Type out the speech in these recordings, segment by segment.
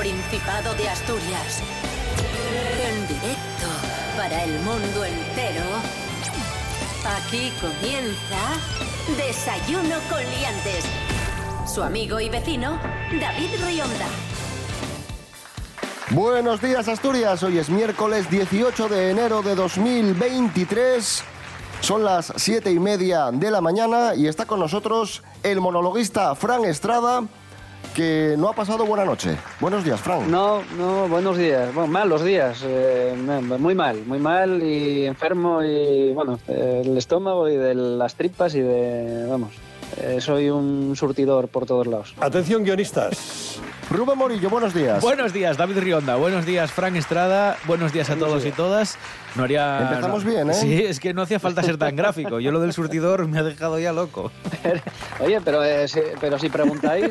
Principado de Asturias. En directo para el mundo entero. Aquí comienza Desayuno con Liantes. Su amigo y vecino, David Rionda. Buenos días Asturias, hoy es miércoles 18 de enero de 2023. Son las siete y media de la mañana y está con nosotros el monologuista Fran Estrada, que no ha pasado buena noche. Buenos días, Fran. No, no, buenos días. Bueno, malos días. eh, muy mal, muy mal y enfermo y, bueno, el estómago y de las tripas y de, vamos, eh, soy un surtidor por todos lados. Atención guionistas. Rubén Morillo, buenos días. Buenos días, David Rionda. Buenos días, Frank Estrada. Buenos días a todos y todas. No haría. Empezamos no- bien, ¿eh? Sí, es que no hacía falta ser tan gráfico. Yo lo del surtidor me ha dejado ya loco. Oye, pero, eh, si, pero si preguntáis,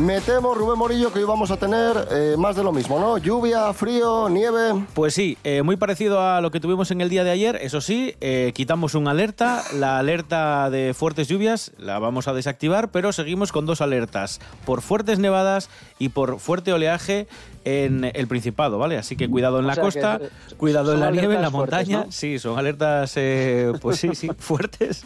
Me temo, Rubén Morillo, que hoy vamos a tener eh, más de lo mismo, ¿no? Lluvia, frío, nieve. Pues sí, eh, muy parecido a lo que tuvimos en el día de ayer. Eso sí, eh, quitamos una alerta. La alerta de fuertes lluvias la vamos a desactivar, pero seguimos con dos alertas: por fuertes nevadas y por fuerte oleaje en el Principado, ¿vale? Así que cuidado en O la costa, que, cuidado en la nieve, en la fuertes, montaña. ¿no? Sí, son alertas, eh, pues sí, sí, fuertes.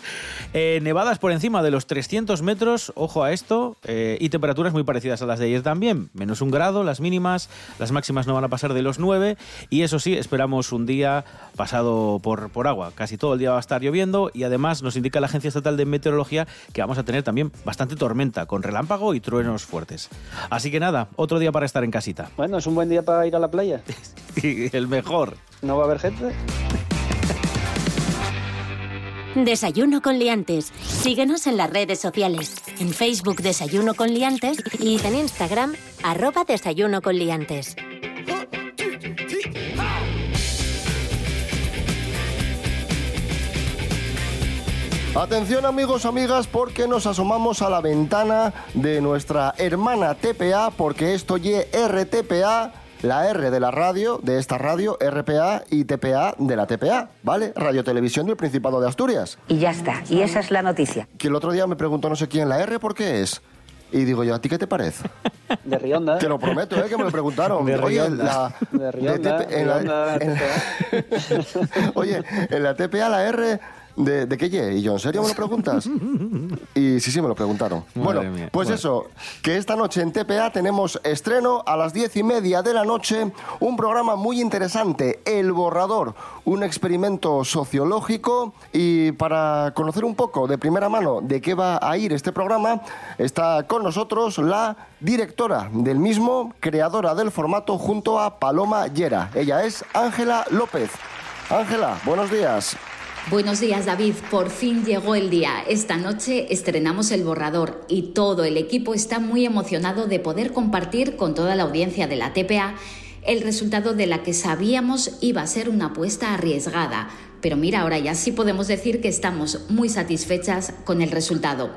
Eh, nevadas por encima de los 300 metros, ojo a esto, eh, y temperaturas muy parecidas a las de ayer también. Menos un grado, las mínimas, las máximas no van a pasar de los 9, y eso sí, esperamos un día pasado por, por agua. Casi todo el día va a estar lloviendo, y además nos indica la Agencia Estatal de Meteorología que vamos a tener también bastante tormenta, con relámpago y truenos fuertes. Así que nada, otro día para estar en casita. bueno, es un buen día para ir a la playa. Y el mejor. ¿No va a haber gente? Desayuno con Liantes. Síguenos en las redes sociales. En Facebook Desayuno con Liantes y en Instagram arroba Desayuno con Liantes. Atención amigos, amigas, porque nos asomamos a la ventana de nuestra hermana TPA, porque esto RTPA, la R de la radio, de esta radio, RPA y TPA de la TPA, ¿vale? Radio Televisión del Principado de Asturias. Y ya está. Y esa es la noticia. Que el otro día me preguntó no sé quién, ¿la R por qué es? Y digo yo, ¿a ti qué te parece? De Rionda. Te lo prometo, ¿eh? Que me lo preguntaron. De Oye, Rionda. la... De Rionda, TP en la- Rionda, en la- Oye, en la TPA la R... ¿De, de qué ye? Y yo, ¿en serio me lo preguntas? Y sí, sí, me lo preguntaron. Madre bueno, mía. pues Bueno. eso, que esta noche en TPA tenemos estreno a las diez y media de la noche, un programa muy interesante, El Borrador, un experimento sociológico y para conocer un poco de primera mano de qué va a ir este programa, está con nosotros la directora del mismo, creadora del formato junto a Paloma Llera. Ella es Ángela López. Ángela, buenos días. Buenos días David, por fin llegó el día. Esta noche estrenamos el borrador y todo el equipo está muy emocionado de poder compartir con toda la audiencia de la TPA el resultado de la que sabíamos iba a ser una apuesta arriesgada. Pero mira, ahora ya sí podemos decir que estamos muy satisfechas con el resultado.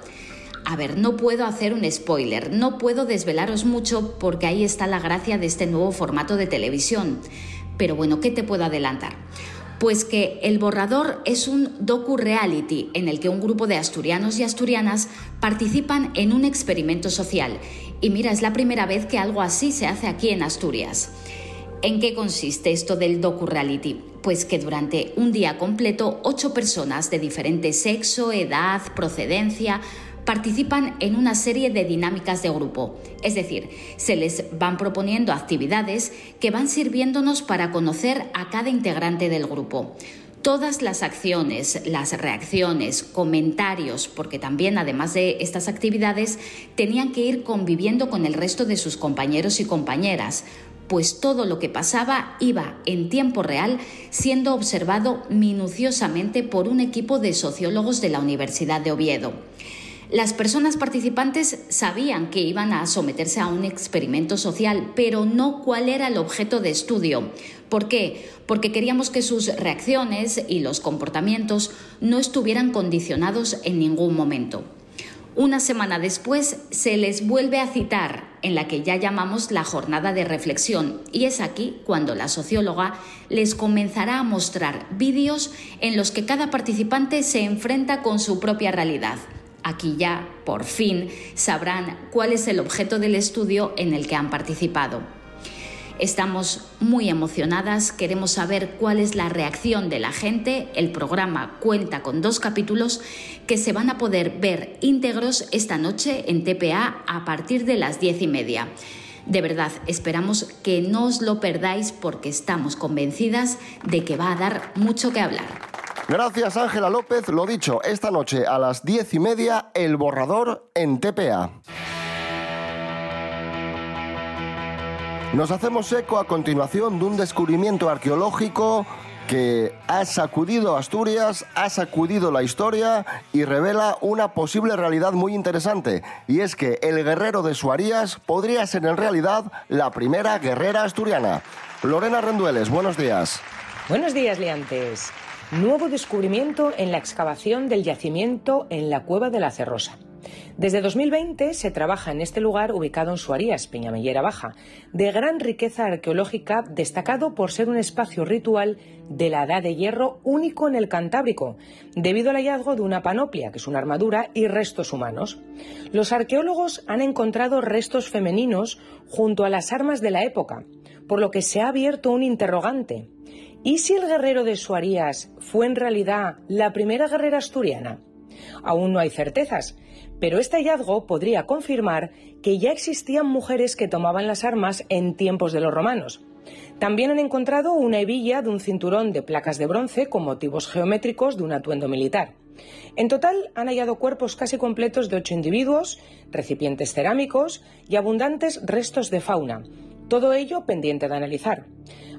A ver, no puedo hacer un spoiler, no puedo desvelaros mucho porque ahí está la gracia de este nuevo formato de televisión. Pero bueno, ¿qué te puedo adelantar? Pues que El Borrador es un docu-reality en el que un grupo de asturianos y asturianas participan en un experimento social. Y mira, es la primera vez que algo así se hace aquí en Asturias. ¿En qué consiste esto del docu-reality? Pues que durante un día completo, ocho personas de diferente sexo, edad, procedencia, participan en una serie de dinámicas de grupo. Es decir, se les van proponiendo actividades que van sirviéndonos para conocer a cada integrante del grupo. Todas las acciones, las reacciones, comentarios, porque también además de estas actividades tenían que ir conviviendo con el resto de sus compañeros y compañeras, pues todo lo que pasaba iba en tiempo real siendo observado minuciosamente por un equipo de sociólogos de la Universidad de Oviedo. Las personas participantes sabían que iban a someterse a un experimento social, pero no cuál era el objeto de estudio. ¿Por qué? Porque queríamos que sus reacciones y los comportamientos no estuvieran condicionados en ningún momento. Una semana después se les vuelve a citar en la que ya llamamos la jornada de reflexión y es aquí cuando la socióloga les comenzará a mostrar vídeos en los que cada participante se enfrenta con su propia realidad. Aquí ya, por fin, sabrán cuál es el objeto del estudio en el que han participado. Estamos muy emocionadas, queremos saber cuál es la reacción de la gente. El programa cuenta con dos capítulos que se van a poder ver íntegros esta noche en TPA a partir de las diez y media. De verdad, esperamos que no os lo perdáis porque estamos convencidas de que va a dar mucho que hablar. Gracias Ángela López, lo dicho, esta noche a las diez y media, El Borrador en TPA. Nos hacemos eco a continuación de un descubrimiento arqueológico que ha sacudido Asturias, ha sacudido la historia y revela una posible realidad muy interesante. Y es que el guerrero de Suarías podría ser en realidad la primera guerrera asturiana. Lorena Rendueles, buenos días. Buenos días, Leantes. Nuevo descubrimiento en la excavación del yacimiento en la cueva de la Cerrosa. Desde 2020 se trabaja en este lugar ubicado en Suarías, Peñamellera Baja, de gran riqueza arqueológica, destacado por ser un espacio ritual de la Edad de Hierro único en el Cantábrico, debido al hallazgo de una panoplia, que es una armadura, y restos humanos. Los arqueólogos han encontrado restos femeninos junto a las armas de la época, por lo que se ha abierto un interrogante. ¿Y si el guerrero de Suarías fue en realidad la primera guerrera asturiana? Aún no hay certezas, pero este hallazgo podría confirmar que ya existían mujeres que tomaban las armas en tiempos de los romanos. También han encontrado una hebilla de un cinturón de placas de bronce con motivos geométricos de un atuendo militar. En total han hallado cuerpos casi completos de ocho individuos, recipientes cerámicos y abundantes restos de fauna. Todo ello pendiente de analizar.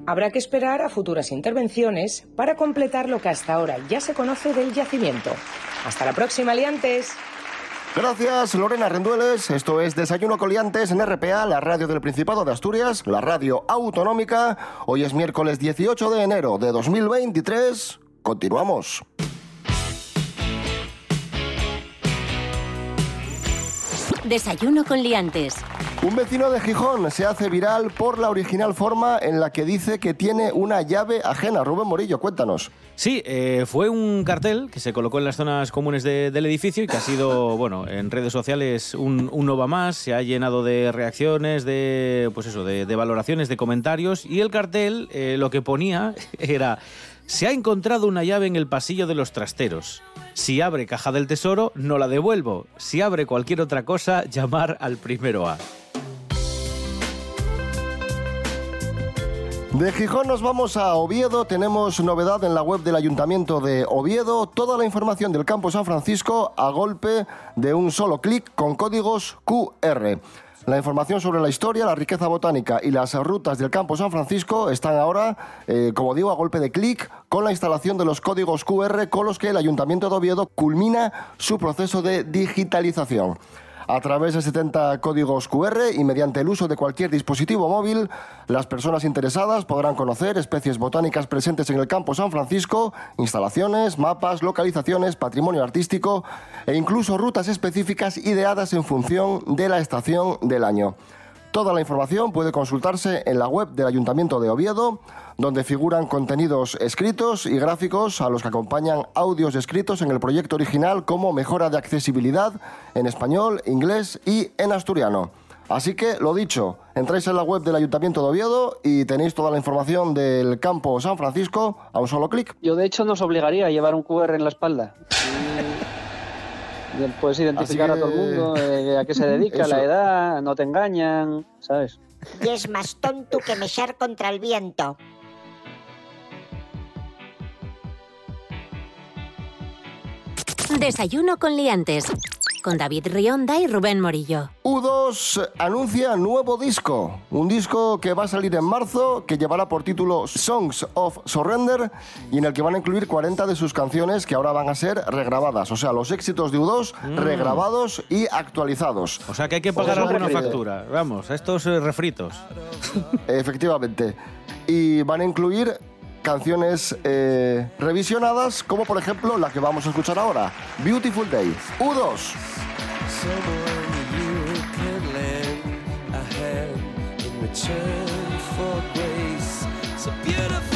Habrá que esperar a futuras intervenciones para completar lo que hasta ahora ya se conoce del yacimiento. Hasta la próxima, aliantes. Gracias, Lorena Rendueles. Esto es Desayuno Coliantes en RPA, la radio del Principado de Asturias, la radio autonómica. Hoy es miércoles 18 de enero de 2023. Continuamos. Desayuno con liantes. Un vecino de Gijón se hace viral por la original forma en la que dice que tiene una llave ajena. Rubén Morillo, cuéntanos. Sí, eh, fue un cartel que se colocó en las zonas comunes de- del edificio y que ha sido, bueno, en redes sociales un, un no va más, se ha llenado de reacciones, de, pues eso, de, de valoraciones, de comentarios y el cartel eh, lo que ponía era, se ha encontrado una llave en el pasillo de los trasteros. Si abre caja del tesoro, no la devuelvo. Si abre cualquier otra cosa, llamar al primero A. De Gijón nos vamos a Oviedo. Tenemos novedad en la web del Ayuntamiento de Oviedo. Toda la información del campo San Francisco a golpe de un solo clic con códigos QR. La información sobre la historia, la riqueza botánica y las rutas del campo San Francisco están ahora, eh, como digo, a golpe de clic con la instalación de los códigos QR con los que el Ayuntamiento de Oviedo culmina su proceso de digitalización. A través de 70 códigos QR y mediante el uso de cualquier dispositivo móvil, las personas interesadas podrán conocer especies botánicas presentes en el campo San Francisco, instalaciones, mapas, localizaciones, patrimonio artístico e incluso rutas específicas ideadas en función de la estación del año. Toda la información puede consultarse en la web del Ayuntamiento de Oviedo, donde figuran contenidos escritos y gráficos a los que acompañan audios escritos en el proyecto original como mejora de accesibilidad en español, inglés y en asturiano. Así que, lo dicho, entráis en la web del Ayuntamiento de Oviedo y tenéis toda la información del campo San Francisco a un solo clic. Yo, de hecho, nos obligaría a llevar un QR en la espalda. Puedes identificar a todo el mundo, eh, a qué se dedica, Eso. la edad, no te engañan, ¿sabes? Y es más tonto que mechar contra el viento. Desayuno con liantes. Con David Rionda y Rubén Morillo. U2 anuncia nuevo disco, un disco que va a salir en marzo, que llevará por título Songs of Surrender y en el que van a incluir 40 de sus canciones que ahora van a ser regrabadas, o sea, los éxitos de U2 Mm. regrabados y actualizados. O sea que hay que pagar alguna factura. Vamos, estos eh, refritos. Efectivamente. Y van a incluir canciones eh, revisionadas, como por ejemplo la que vamos a escuchar ahora, Beautiful Day. U2. Someone you can lend a hand in return for grace. It's a beautiful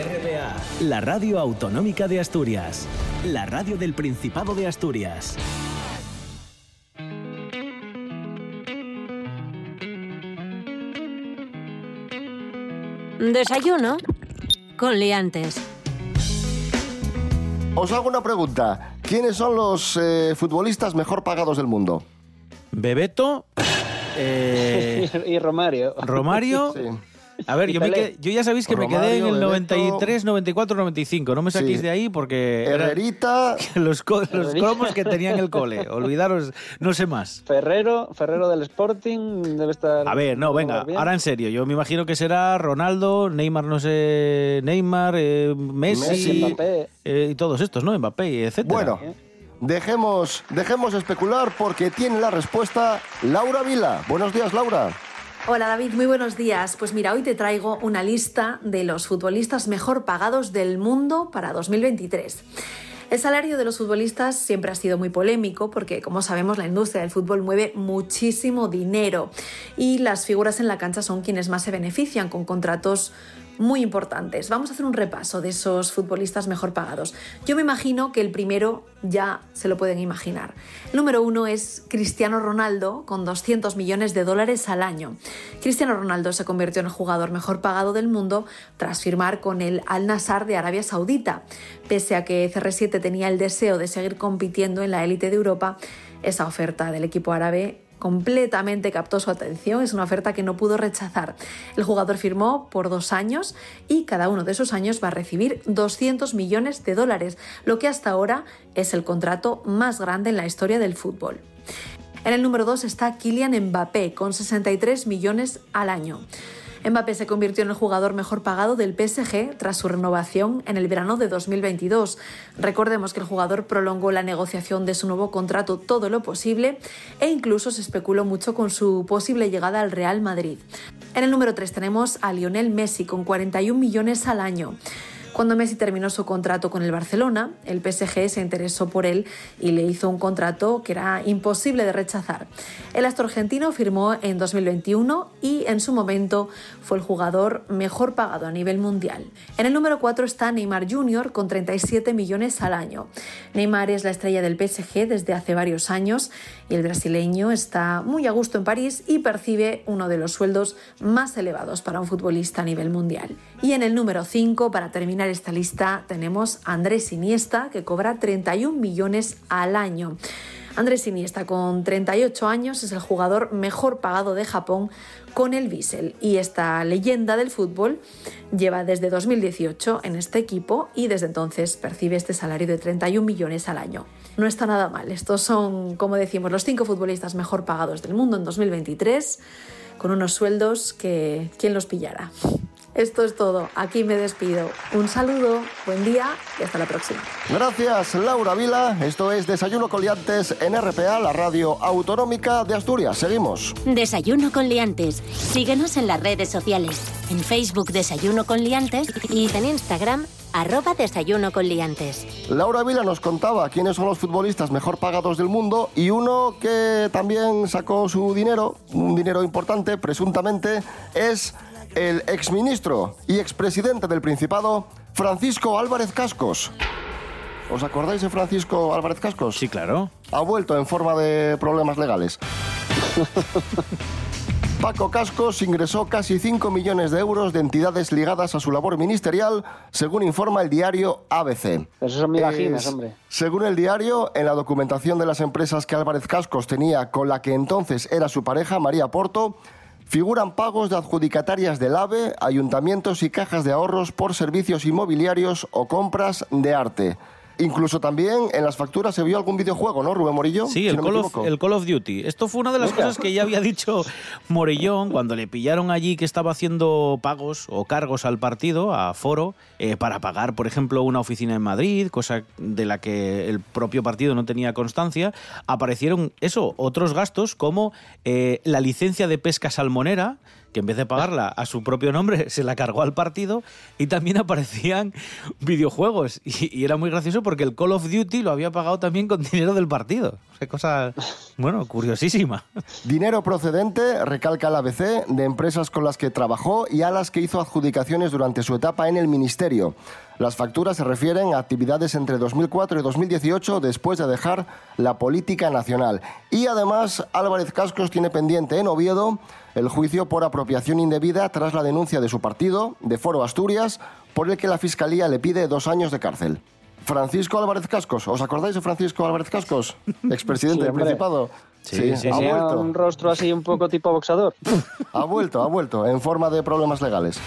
RPA. La radio autonómica de Asturias. La radio del Principado de Asturias. Desayuno con liantes. Os hago una pregunta. ¿Quiénes son los eh, futbolistas mejor pagados del mundo? Bebeto, eh, y Romario. Romario. Sí. A ver, yo, me quedé- yo ya sabéis que me quedé en el Bebeto. 93, 94, 95. No me saquéis Sí. de ahí porque Herrerita, los, co- los Herrerita. cromos que tenía en el cole. Olvidaros, no sé más. Ferrero, Ferrero del Sporting, debe estar. A ver, no, venga, ahora en serio. Yo me imagino que será Ronaldo, Neymar, no sé, Neymar, eh, Messi, Messi, Mbappé. eh, y todos estos, ¿no? Mbappé, etcétera. Bueno, dejemos, dejemos especular porque tiene la respuesta Laura Vila. Buenos días, Laura. Hola David, muy buenos días. Pues mira, hoy te traigo una lista de los futbolistas mejor pagados del mundo para 2023. El salario de los futbolistas siempre ha sido muy polémico porque, como sabemos, la industria del fútbol mueve muchísimo dinero y las figuras en la cancha son quienes más se benefician con contratos muy importantes. Vamos a hacer un repaso de esos futbolistas mejor pagados. Yo me imagino que el primero ya se lo pueden imaginar. El número uno es Cristiano Ronaldo con 200 millones de dólares al año. Cristiano Ronaldo se convirtió en el jugador mejor pagado del mundo tras firmar con el Al Nassr de Arabia Saudita. Pese a que CR7 tenía el deseo de seguir compitiendo en la élite de Europa, esa oferta del equipo árabe completamente captó su atención, es una oferta que no pudo rechazar. El jugador firmó por dos años y cada uno de esos años va a recibir 200 millones de dólares, lo que hasta ahora es el contrato más grande en la historia del fútbol. En el número 2 está Kylian Mbappé, con 63 millones al año. Mbappé se convirtió en el jugador mejor pagado del PSG tras su renovación en el verano de 2022. Recordemos que el jugador prolongó la negociación de su nuevo contrato todo lo posible e incluso se especuló mucho con su posible llegada al Real Madrid. En el número 3 tenemos a Lionel Messi con 41 millones al año. Cuando Messi terminó su contrato con el Barcelona, el PSG se interesó por él y le hizo un contrato que era imposible de rechazar. El astro argentino firmó en 2021 y en su momento fue el jugador mejor pagado a nivel mundial. En el número 4 está Neymar Jr. con 37 millones al año. Neymar es la estrella del PSG desde hace varios años y el brasileño está muy a gusto en París y percibe uno de los sueldos más elevados para un futbolista a nivel mundial. Y en el número 5, para terminar esta lista, tenemos a Andrés Iniesta, que cobra 31 millones al año. Andrés Iniesta, con 38 años, es el jugador mejor pagado de Japón con el Bissell. Y esta leyenda del fútbol lleva desde 2018 en este equipo y desde entonces percibe este salario de 31 millones al año. No está nada mal. Estos son, como decimos, los cinco futbolistas mejor pagados del mundo en 2023, con unos sueldos que quién los pillará. Esto es todo. Aquí me despido. Un saludo, buen día y hasta la próxima. Gracias, Laura Vila. Esto es Desayuno Coliantes en RPA, la radio autonómica de Asturias. Seguimos. Desayuno con liantes. Síguenos en las redes sociales. En Facebook Desayuno con liantes y en Instagram arroba Desayuno con liantes. Laura Vila nos contaba quiénes son los futbolistas mejor pagados del mundo y uno que también sacó su dinero, un dinero importante, presuntamente, es el exministro y expresidente del Principado, Francisco Álvarez Cascos. ¿Os acordáis de Francisco Álvarez Cascos? Sí, claro. Ha vuelto en forma de problemas legales. Paco Cascos ingresó casi 5 millones de euros de entidades ligadas a su labor ministerial, según informa el diario ABC. Eso son migajinas, hombre. Según el diario, en la documentación de las empresas que Álvarez Cascos tenía con la que entonces era su pareja, María Porto, figuran pagos de adjudicatarias del AVE, ayuntamientos y cajas de ahorros por servicios inmobiliarios o compras de arte. Incluso también en las facturas se vio algún videojuego, ¿no, Rubén Morillo? Sí, Si el, no Call of, equivoco. el Call of Duty. Esto fue una de las cosas que ya había dicho Morellón cuando le pillaron allí que estaba haciendo pagos o cargos al partido, a Foro, eh, para pagar, por ejemplo, una oficina en Madrid, cosa de la que el propio partido no tenía constancia. Aparecieron, eso, otros gastos como eh, la licencia de pesca salmonera, que en vez de pagarla a su propio nombre, se la cargó al partido. Y también aparecían videojuegos. Y, era muy gracioso porque el Call of Duty lo había pagado también con dinero del partido. O cosa, bueno, curiosísima. Dinero procedente, recalca el ABC, de empresas con las que trabajó y a las que hizo adjudicaciones durante su etapa en el Ministerio. Las facturas se refieren a actividades entre 2004 y 2018 después de dejar la política nacional. Y además, Álvarez Cascos tiene pendiente en Oviedo el juicio por apropiación indebida tras la denuncia de su partido, de Foro Asturias, por el que la Fiscalía le pide dos años de cárcel. Francisco Álvarez Cascos, ¿os acordáis de Francisco Álvarez Cascos? Expresidente Sí, del. Principado. Sí, sí, ha Tenía vuelto. un rostro así un poco tipo boxador. Ha vuelto, ha vuelto, en forma de problemas legales.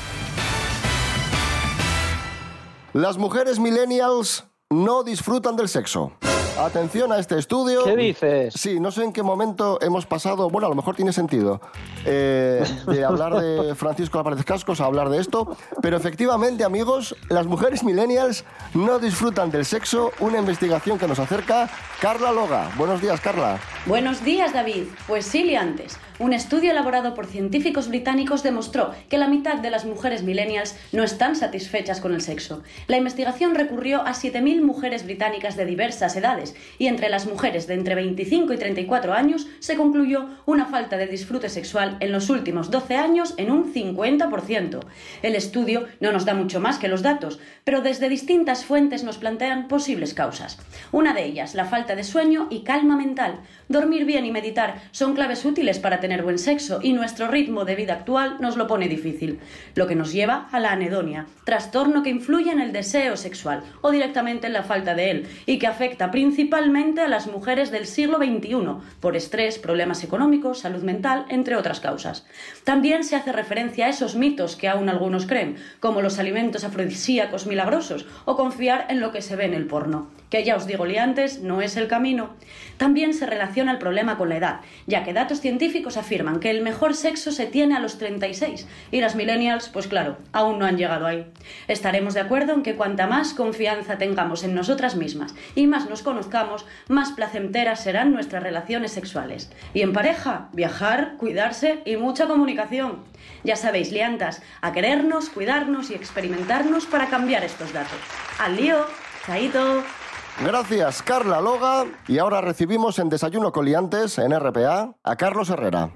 Las mujeres millennials no disfrutan del sexo. Atención a este estudio. ¿Qué dices? Sí, no sé en qué momento hemos pasado, bueno, a lo mejor tiene sentido, eh, de hablar de Francisco Álvarez Cascos a hablar de esto, pero efectivamente, amigos, las mujeres millennials no disfrutan del sexo, una investigación que nos acerca Carla Loga. Buenos días, Carla. Buenos días, David. Pues sí, liantes. Un estudio elaborado por científicos británicos demostró que la mitad de las mujeres millennials no están satisfechas con el sexo. La investigación recurrió a 7.000 mujeres británicas de diversas edades y entre las mujeres de entre 25 y 34 años se concluyó una falta de disfrute sexual en los últimos 12 años en un 50%. El estudio no nos da mucho más que los datos, pero desde distintas fuentes nos plantean posibles causas. Una de ellas, la falta de sueño y calma mental. Dormir bien y meditar son claves útiles para tener buen sexo y nuestro ritmo de vida actual nos lo pone difícil, lo que nos lleva a la anedonia, trastorno que influye en el deseo sexual o directamente en la falta de él y que afecta principalmente a las mujeres del siglo XXI por estrés, problemas económicos, salud mental, entre otras causas. También se hace referencia a esos mitos que aún algunos creen, como los alimentos afrodisíacos milagrosos o confiar en lo que se ve en el porno, que ya os digo liantes, no es el camino. También se relaciona el problema con la edad, ya que datos científicos afirman que el mejor sexo se tiene a los 36 y las millennials, pues claro, aún no han llegado ahí. Estaremos de acuerdo en que cuanta más confianza tengamos en nosotras mismas y más nos conozcamos, más placenteras serán nuestras relaciones sexuales. Y en pareja, viajar, cuidarse y mucha comunicación. Ya sabéis, liantas, a querernos, cuidarnos y experimentarnos para cambiar estos datos. ¡Al lío! ¡Chaito! Gracias, Carla Loga. Y ahora recibimos en Desayuno con Liantes, en RPA, a Carlos Herrera.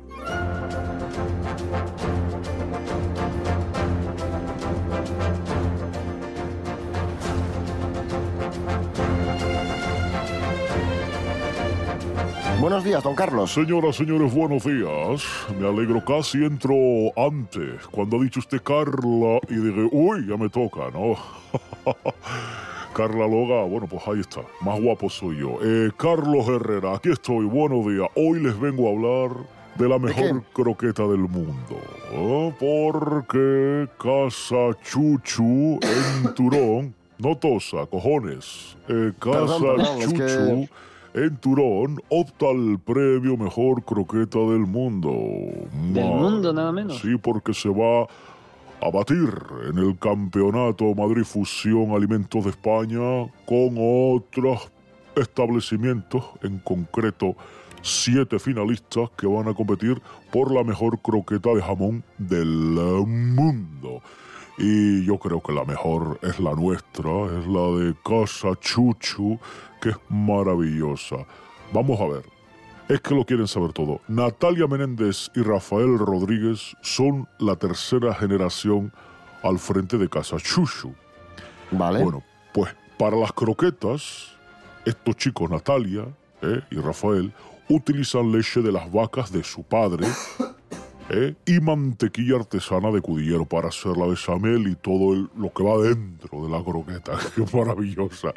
Buenos días, don Carlos. Señoras, señores, buenos días. Me alegro, casi entro antes. Cuando ha dicho usted Carla y dije, uy, ya me toca, ¿no? Carla Loga, bueno, pues ahí está. Más guapo soy yo. Eh, Carlos Herrera, aquí estoy. Buenos días. Hoy les vengo a hablar de la mejor croqueta del mundo. ¿eh? Porque Casa Chuchu en Turón, no tosa, cojones. Eh, Casa Perdón, perdón, es que- Chuchu en Turón opta al premio Mejor Croqueta del Mundo. Del Madre. mundo, nada menos. Sí, porque se va a batir en el Campeonato Madrid Fusión Alimentos de España con otros establecimientos, en concreto siete finalistas que van a competir por la mejor croqueta de jamón del mundo. Y yo creo que la mejor es la nuestra, es la de Casa Chuchu, que es maravillosa. Vamos a ver. Es que lo quieren saber todo. Natalia Menéndez y Rafael Rodríguez son la tercera generación al frente de Casa Chuchu. Vale. Bueno, pues para las croquetas, estos chicos, Natalia ¿eh? y Rafael, utilizan leche de las vacas de su padre ¿eh? y mantequilla artesana de cudillero para hacer la bechamel y todo lo que va dentro de la croqueta. ¡Qué maravillosa!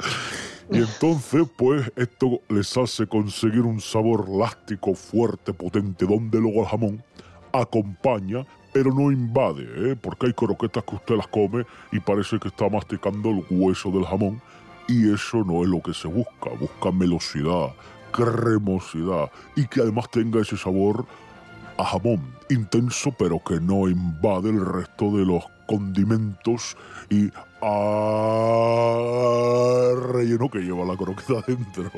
Y entonces, pues, esto les hace conseguir un sabor láctico, fuerte, potente, donde luego el jamón acompaña, pero no invade, ¿eh? porque hay croquetas que usted las come y parece que está masticando el hueso del jamón, y eso no es lo que se busca. Busca velocidad, cremosidad y que además tenga ese sabor a jamón intenso, pero que no invade el resto de los condimentos y ah, relleno que lleva la croqueta dentro.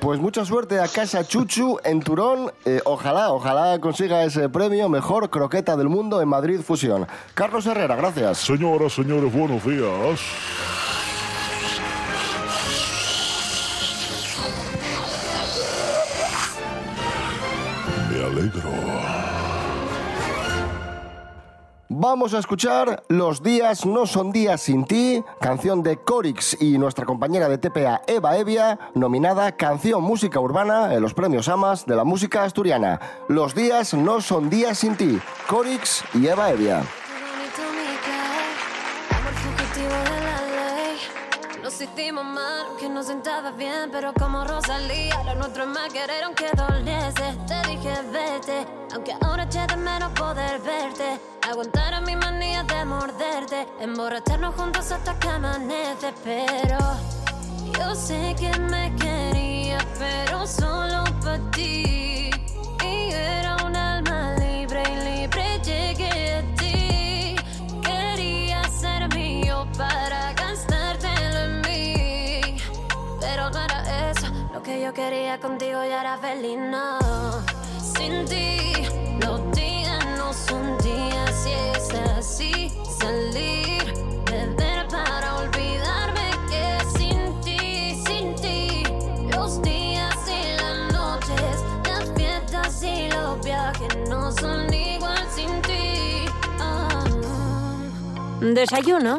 Pues mucha suerte a Casa Chuchu en Turón. Eh, ojalá, ojalá consiga ese premio Mejor Croqueta del Mundo en Madrid Fusión. Carlos Herrera, gracias. Señoras, señores, buenos días. Me alegro. Vamos a escuchar Los días no son días sin ti, canción de Corix y nuestra compañera de TPA Eva Evia, nominada Canción Música Urbana en los premios AMAS de la música asturiana. Los días no son días sin ti, Corix y Eva Evia. Nos hicimos mal, que no sentaba bien, pero como Rosalía, lo nuestro es más querer aunque doliese. Te dije vete, aunque ahora eché de menos poder verte. Aguantar a mi manía de morderte, emborracharnos juntos hasta que amanece, pero yo sé que me quería, pero solo para ti. Yo quería contigo y era feliz, no. Sin ti, los días no son días y es así. Salir, beber para olvidarme que sin ti, sin ti, los días y las noches, las fiestas y los viajes no son igual sin ti. Ah. Desayuno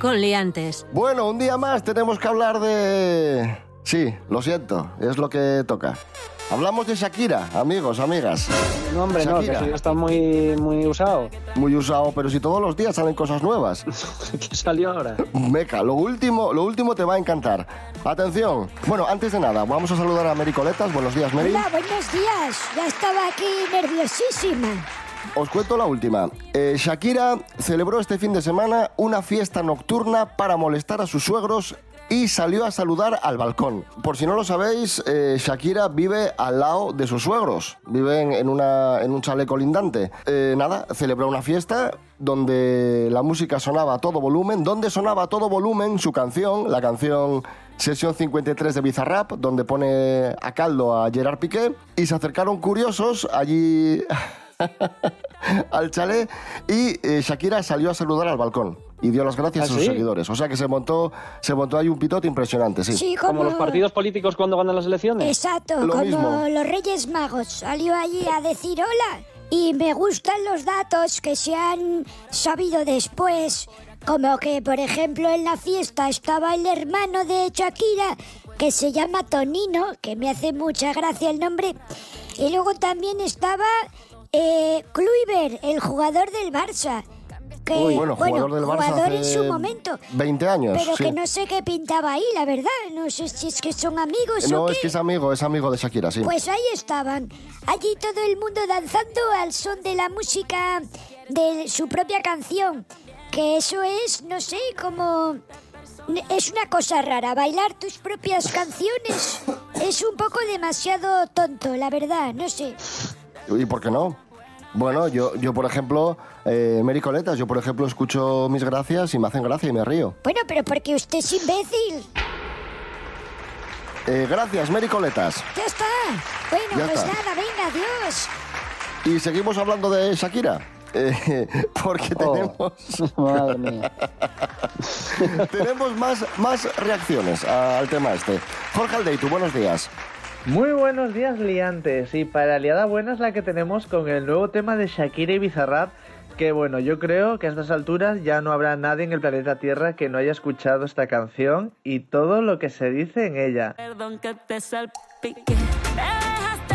con liantes. Bueno, un día más tenemos que hablar de... Sí, lo siento, es lo que toca. Hablamos de Shakira, amigos, amigas. No, hombre, no, que Shakira. eso ya está muy, muy usado. Muy usado, pero si todos los días salen cosas nuevas. ¿Qué salió ahora? Meca, lo último, lo último te va a encantar. Atención. Bueno, antes de nada, vamos a saludar a Mary Coletas. Buenos días, Mary. Hola, buenos días. Ya estaba aquí nerviosísima. Os cuento la última. Eh, Shakira celebró este fin de semana una fiesta nocturna para molestar a sus suegros y salió a saludar al balcón. Por si no lo sabéis, eh, Shakira vive al lado de sus suegros. Viven en, un chalet colindante. Eh, nada, celebró una fiesta donde la música sonaba a todo volumen, donde sonaba a todo volumen su canción, la canción Sesión 53 de Bizarrap, donde pone a caldo a Gerard Piqué, y se acercaron curiosos allí al chalet y eh, Shakira salió a saludar al balcón y dio las gracias ¿Ah, a sus sí? seguidores. O sea que se montó, se montó ahí un pitote impresionante, sí. Sí, Como como- los partidos políticos cuando ganan las elecciones. Exacto, Lo como mismo. los Reyes Magos. Salió allí a decir hola. Y me gustan los datos que se han sabido después. Como que, por ejemplo, en la fiesta estaba el hermano de Shakira, que se llama Tonino, que me hace mucha gracia el nombre. Y luego también estaba eh, Kluivert, el jugador del Barça. Que, Uy, bueno, jugador del Barça jugador en su momento. 20 años, Pero sí. que no sé qué pintaba ahí, la verdad. No sé si es que son amigos o No, qué. es que es amigo, es amigo de Shakira, sí. Pues ahí estaban, allí todo el mundo danzando al son de la música de su propia canción. Que eso es, no sé, como... Es una cosa rara, bailar tus propias canciones es un poco demasiado tonto, la verdad, no sé. ¿Y por qué no? Bueno, yo, yo por ejemplo, eh, Mary Coletas, yo por ejemplo escucho mis gracias y me hacen gracia y me río. Bueno, pero porque usted es imbécil. Eh, gracias, Mary Coletas. Ya está. Bueno, Ya pues está. nada, venga, adiós. Y seguimos hablando de Shakira. eh, porque Oh. tenemos, Madre mía. tenemos más, más reacciones a- al tema este. Jorge Aldeitu, buenos días. Muy buenos días, liantes. Y para liada buena es la que tenemos con el nuevo tema de Shakira y Bizarrap. Que bueno, yo creo que a estas alturas ya no habrá nadie en el planeta Tierra que no haya escuchado esta canción y todo lo que se dice en ella. Perdón que te salpique. Te dejaste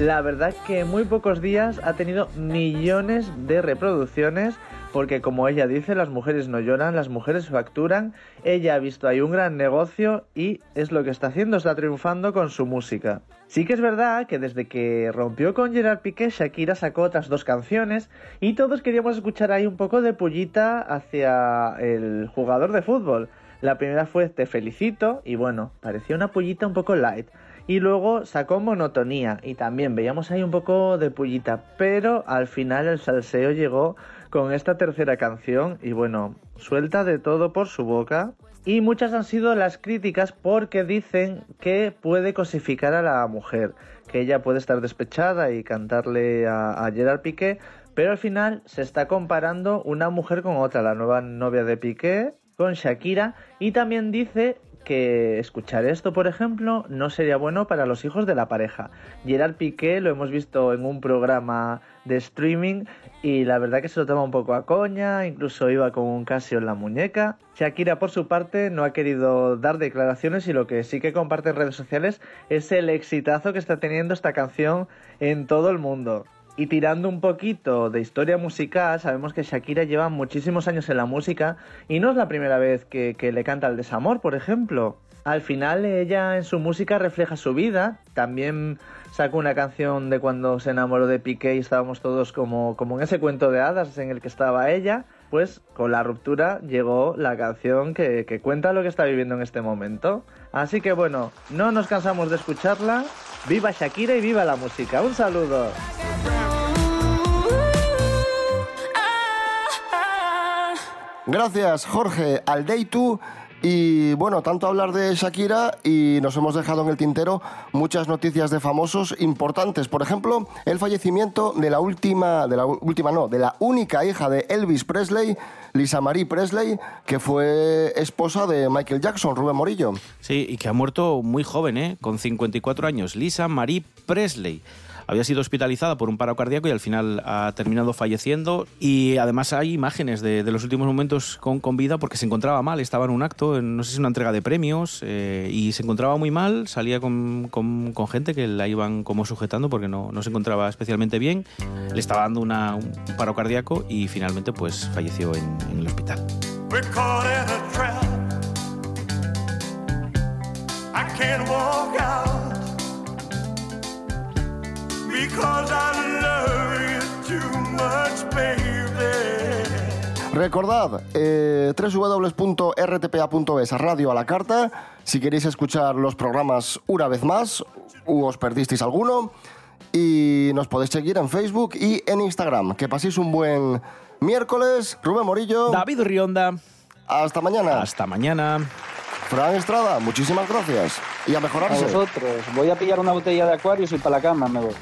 La verdad que en muy pocos días ha tenido millones de reproducciones porque como ella dice, las mujeres no lloran, las mujeres facturan. Ella ha visto ahí un gran negocio y es lo que está haciendo, está triunfando con su música. Sí que es verdad que desde que rompió con Gerard Piqué, Shakira sacó otras dos canciones y todos queríamos escuchar ahí un poco de pullita hacia el jugador de fútbol. La primera fue Te felicito y bueno, parecía una pullita un poco light. Y luego sacó Monotonía y también veíamos ahí un poco de pullita, pero al final el salseo llegó con esta tercera canción y bueno, suelta de todo por su boca. Y muchas han sido las críticas porque dicen que puede cosificar a la mujer, que ella puede estar despechada y cantarle a, a Gerard Piqué, pero al final se está comparando una mujer con otra, la nueva novia de Piqué con Shakira, y también dice que escuchar esto, por ejemplo, no sería bueno para los hijos de la pareja. Gerard Piqué lo hemos visto en un programa de streaming y la verdad que se lo toma un poco a coña, incluso iba con un Casio en la muñeca. Shakira, por su parte, no ha querido dar declaraciones y lo que sí que comparte en redes sociales es el exitazo que está teniendo esta canción en todo el mundo. Y tirando un poquito de historia musical, sabemos que Shakira lleva muchísimos años en la música y no es la primera vez que, que le canta el desamor, por ejemplo. Al final ella en su música refleja su vida, también sacó una canción de cuando se enamoró de Piqué y estábamos todos como, como en ese cuento de hadas en el que estaba ella, pues con la ruptura llegó la canción que, que cuenta lo que está viviendo en este momento. Así que bueno, no nos cansamos de escucharla. Viva Shakira y viva la música. Un saludo. Gracias, Jorge Aldeitu. Y bueno, tanto hablar de Shakira y nos hemos dejado en el tintero muchas noticias de famosos importantes. Por ejemplo, el fallecimiento de la última, de la última no, de la única hija de Elvis Presley, Lisa Marie Presley, que fue esposa de Michael Jackson, Rubén Morillo. Sí, y que ha muerto muy joven, ¿eh? con 54 años. Lisa Marie Presley. Había sido hospitalizada por un paro cardíaco y al final ha terminado falleciendo. Y además hay imágenes de, de los últimos momentos con, con vida porque se encontraba mal. Estaba en un acto, no sé si una entrega de premios, eh, y se encontraba muy mal. Salía con, con- con gente que la iban como sujetando porque no, no se encontraba especialmente bien. Le estaba dando una- un paro cardíaco y finalmente pues falleció en, en el hospital. Trap. can't walk out Recordad, eh, www.rtpa.es, radio a la carta, si queréis escuchar los programas una vez más, u os perdisteis alguno, y nos podéis seguir en Facebook y en Instagram. Que paséis un buen miércoles. Rubén Morillo. David Rionda. Hasta mañana. Hasta mañana. Fran Estrada, muchísimas gracias. Y a A mejorarse. vosotros. Voy a pillar una botella de Aquarius y para la cama me voy.